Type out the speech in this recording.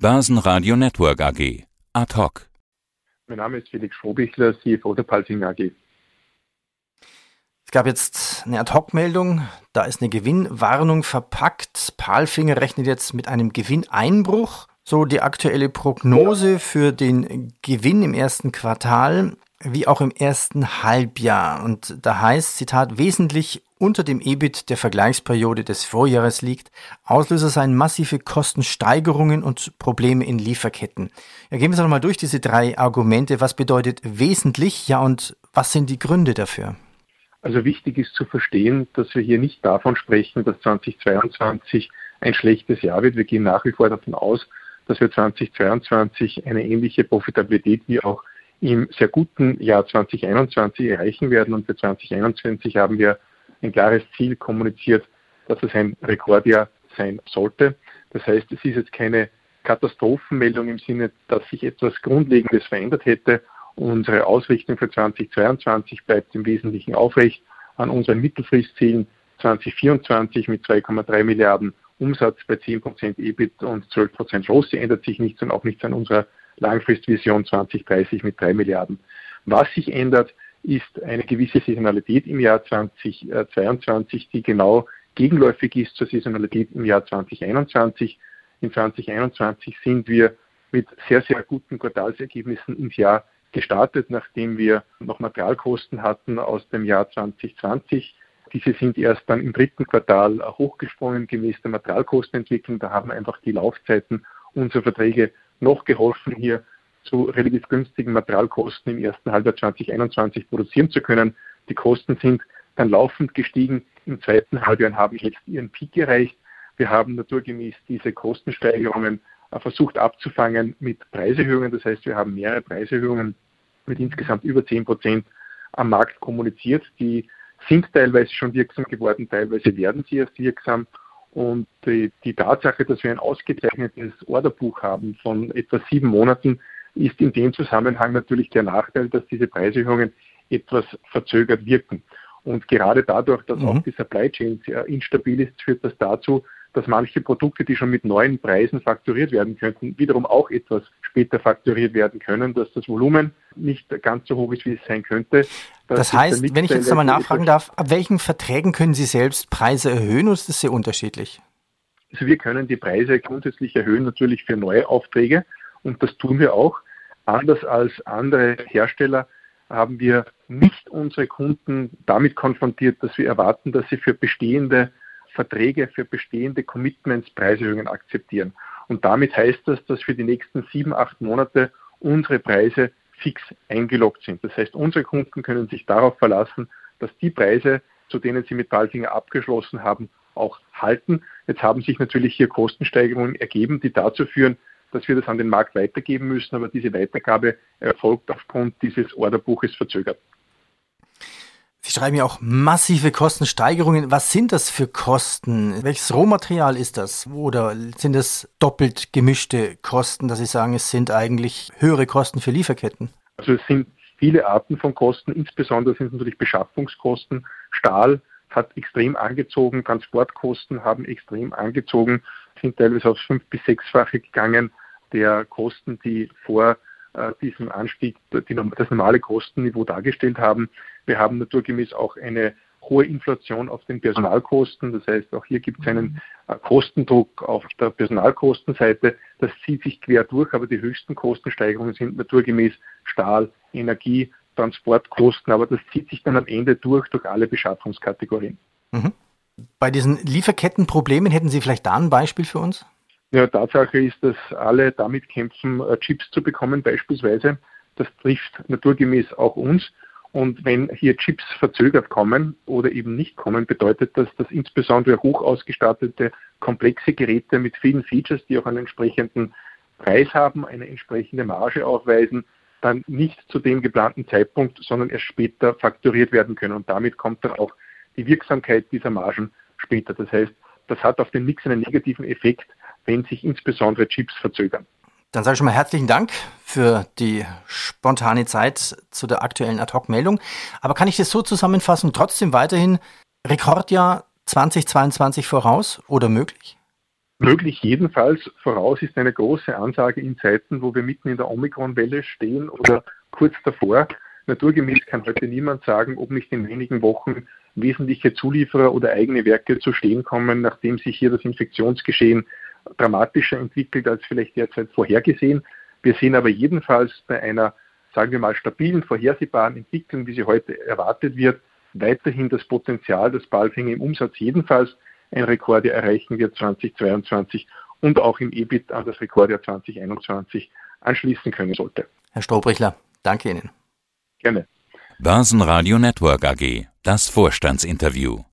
Börsenradio Network AG. Ad hoc. Mein Name ist Felix Schrobichler, CFO der Palsing AG. Es gab jetzt eine Ad-Hoc-Meldung, da ist eine Gewinnwarnung verpackt. Palfinger rechnet jetzt mit einem Gewinneinbruch. So die aktuelle Prognose für den Gewinn im ersten Quartal wie auch im ersten Halbjahr. Und da heißt, Zitat, wesentlich unter dem EBIT der Vergleichsperiode des Vorjahres liegt. Auslöser seien massive Kostensteigerungen und Probleme in Lieferketten. Ja, gehen wir es nochmal durch, diese drei Argumente. Was bedeutet wesentlich? Ja, und was sind die Gründe dafür? Also wichtig ist zu verstehen, dass wir hier nicht davon sprechen, dass 2022 ein schlechtes Jahr wird. Wir gehen nach wie vor davon aus, dass wir 2022 eine ähnliche Profitabilität wie auch im sehr guten Jahr 2021 erreichen werden. Und für 2021 haben wir ein klares Ziel kommuniziert, dass es ein Rekordjahr sein sollte. Das heißt, es ist jetzt keine Katastrophenmeldung im Sinne, dass sich etwas Grundlegendes verändert hätte. Unsere Ausrichtung für 2022 bleibt im Wesentlichen aufrecht an unseren Mittelfristzielen 2024 mit 2,3 Milliarden Umsatz bei 10% EBIT und 12% ROSI ändert sich nichts und auch nichts an unserer Langfristvision 2030 mit 3 Milliarden. Was sich ändert, ist eine gewisse Saisonalität im Jahr 2022, die genau gegenläufig ist zur Saisonalität im Jahr 2021. In 2021 sind wir mit sehr, sehr guten Quartalsergebnissen ins Jahr gestartet, nachdem wir noch Materialkosten hatten aus dem Jahr 2020. Diese sind erst dann im dritten Quartal hochgesprungen gemäß der Materialkostenentwicklung. Da haben einfach die Laufzeiten unserer Verträge noch geholfen, hier zu relativ günstigen Materialkosten im ersten Halbjahr 2021 produzieren zu können. Die Kosten sind dann laufend gestiegen im zweiten Halbjahr haben jetzt ihren Peak erreicht. Wir haben naturgemäß diese Kostensteigerungen äh, versucht abzufangen mit Preiserhöhungen. Das heißt, wir haben mehrere Preiserhöhungen mit insgesamt über 10 Prozent am Markt kommuniziert. Die sind teilweise schon wirksam geworden, teilweise werden sie erst wirksam. Und die, die Tatsache, dass wir ein ausgezeichnetes Orderbuch haben von etwa sieben Monaten, ist in dem Zusammenhang natürlich der Nachteil, dass diese Preiserhöhungen etwas verzögert wirken. Und gerade dadurch, dass mhm. auch die Supply Chain sehr instabil ist, führt das dazu, dass manche Produkte, die schon mit neuen Preisen fakturiert werden könnten, wiederum auch etwas später fakturiert werden können, dass das Volumen nicht ganz so hoch ist, wie es sein könnte. Das, heißt, wenn ich jetzt einmal nachfragen darf, ab welchen Verträgen können Sie selbst Preise erhöhen oder ist das sehr unterschiedlich? Also wir können die Preise grundsätzlich erhöhen, natürlich für neue Aufträge und das tun wir auch. Anders als andere Hersteller haben wir nicht unsere Kunden damit konfrontiert, dass wir erwarten, dass sie für bestehende Verträge, für bestehende Commitments Preiserhöhungen akzeptieren. Und damit heißt das, dass für die nächsten sieben, acht Monate unsere Preise fix eingeloggt sind. Das heißt, unsere Kunden können sich darauf verlassen, dass die Preise, zu denen sie mit Palfinger abgeschlossen haben, auch halten. Jetzt haben sich natürlich hier Kostensteigerungen ergeben, die dazu führen, dass wir das an den Markt weitergeben müssen, aber diese Weitergabe erfolgt aufgrund dieses Orderbuches verzögert. Sie schreiben ja auch massive Kostensteigerungen. Was sind das für Kosten? Welches Rohmaterial ist das? Oder sind es doppelt gemischte Kosten, dass Sie sagen, es sind eigentlich höhere Kosten für Lieferketten? Also es sind viele Arten von Kosten, insbesondere sind es natürlich Beschaffungskosten. Stahl hat extrem angezogen, Transportkosten haben extrem angezogen, sind teilweise aufs fünf- bis sechsfache gegangen der Kosten, die vor äh, diesem Anstieg die, das normale Kostenniveau dargestellt haben. Wir haben naturgemäß auch eine hohe Inflation auf den Personalkosten. Das heißt, auch hier gibt es einen äh, Kostendruck auf der Personalkostenseite. Das zieht sich quer durch, aber die höchsten Kostensteigerungen sind naturgemäß Stahl, Energie, Transportkosten, aber das zieht sich dann am Ende durch, durch alle Beschaffungskategorien. Mhm. Bei diesen Lieferkettenproblemen hätten Sie vielleicht da ein Beispiel für uns? Ja, Tatsache ist, dass alle damit kämpfen, äh, Chips zu bekommen beispielsweise. Das trifft naturgemäß auch uns. Und wenn hier Chips verzögert kommen oder eben nicht kommen, bedeutet das, dass insbesondere hoch ausgestattete, komplexe Geräte mit vielen Features, die auch einen entsprechenden Preis haben, eine entsprechende Marge aufweisen, dann nicht zu dem geplanten Zeitpunkt, sondern erst später fakturiert werden können. Und damit kommt dann auch die Wirksamkeit dieser Margen später. Das heißt, das hat auf den Mix einen negativen Effekt, wenn sich insbesondere Chips verzögern. Dann sage ich schon mal herzlichen Dank für die spontane Zeit zu der aktuellen Ad-Hoc-Meldung. Aber kann ich das so zusammenfassen, trotzdem weiterhin Rekordjahr 2022 voraus oder möglich? möglich jedenfalls. Voraus ist eine große Ansage in Zeiten, wo wir mitten in der Omikron-Welle stehen oder kurz davor. Naturgemäß kann heute niemand sagen, ob nicht in wenigen Wochen wesentliche Zulieferer oder eigene Werke zu stehen kommen, nachdem sich hier das Infektionsgeschehen dramatischer entwickelt als vielleicht derzeit vorhergesehen. Wir sehen aber jedenfalls bei einer, sagen wir mal, stabilen, vorhersehbaren Entwicklung, wie sie heute erwartet wird, weiterhin das Potenzial, dass Balfinger im Umsatz jedenfalls ein Rekordjahr erreichen wird 2022 und auch im EBIT an das Rekordjahr 2021 anschließen können sollte. Herr Strohbrichler, danke Ihnen. Gerne. Börsenradio Network AG, das Vorstandsinterview.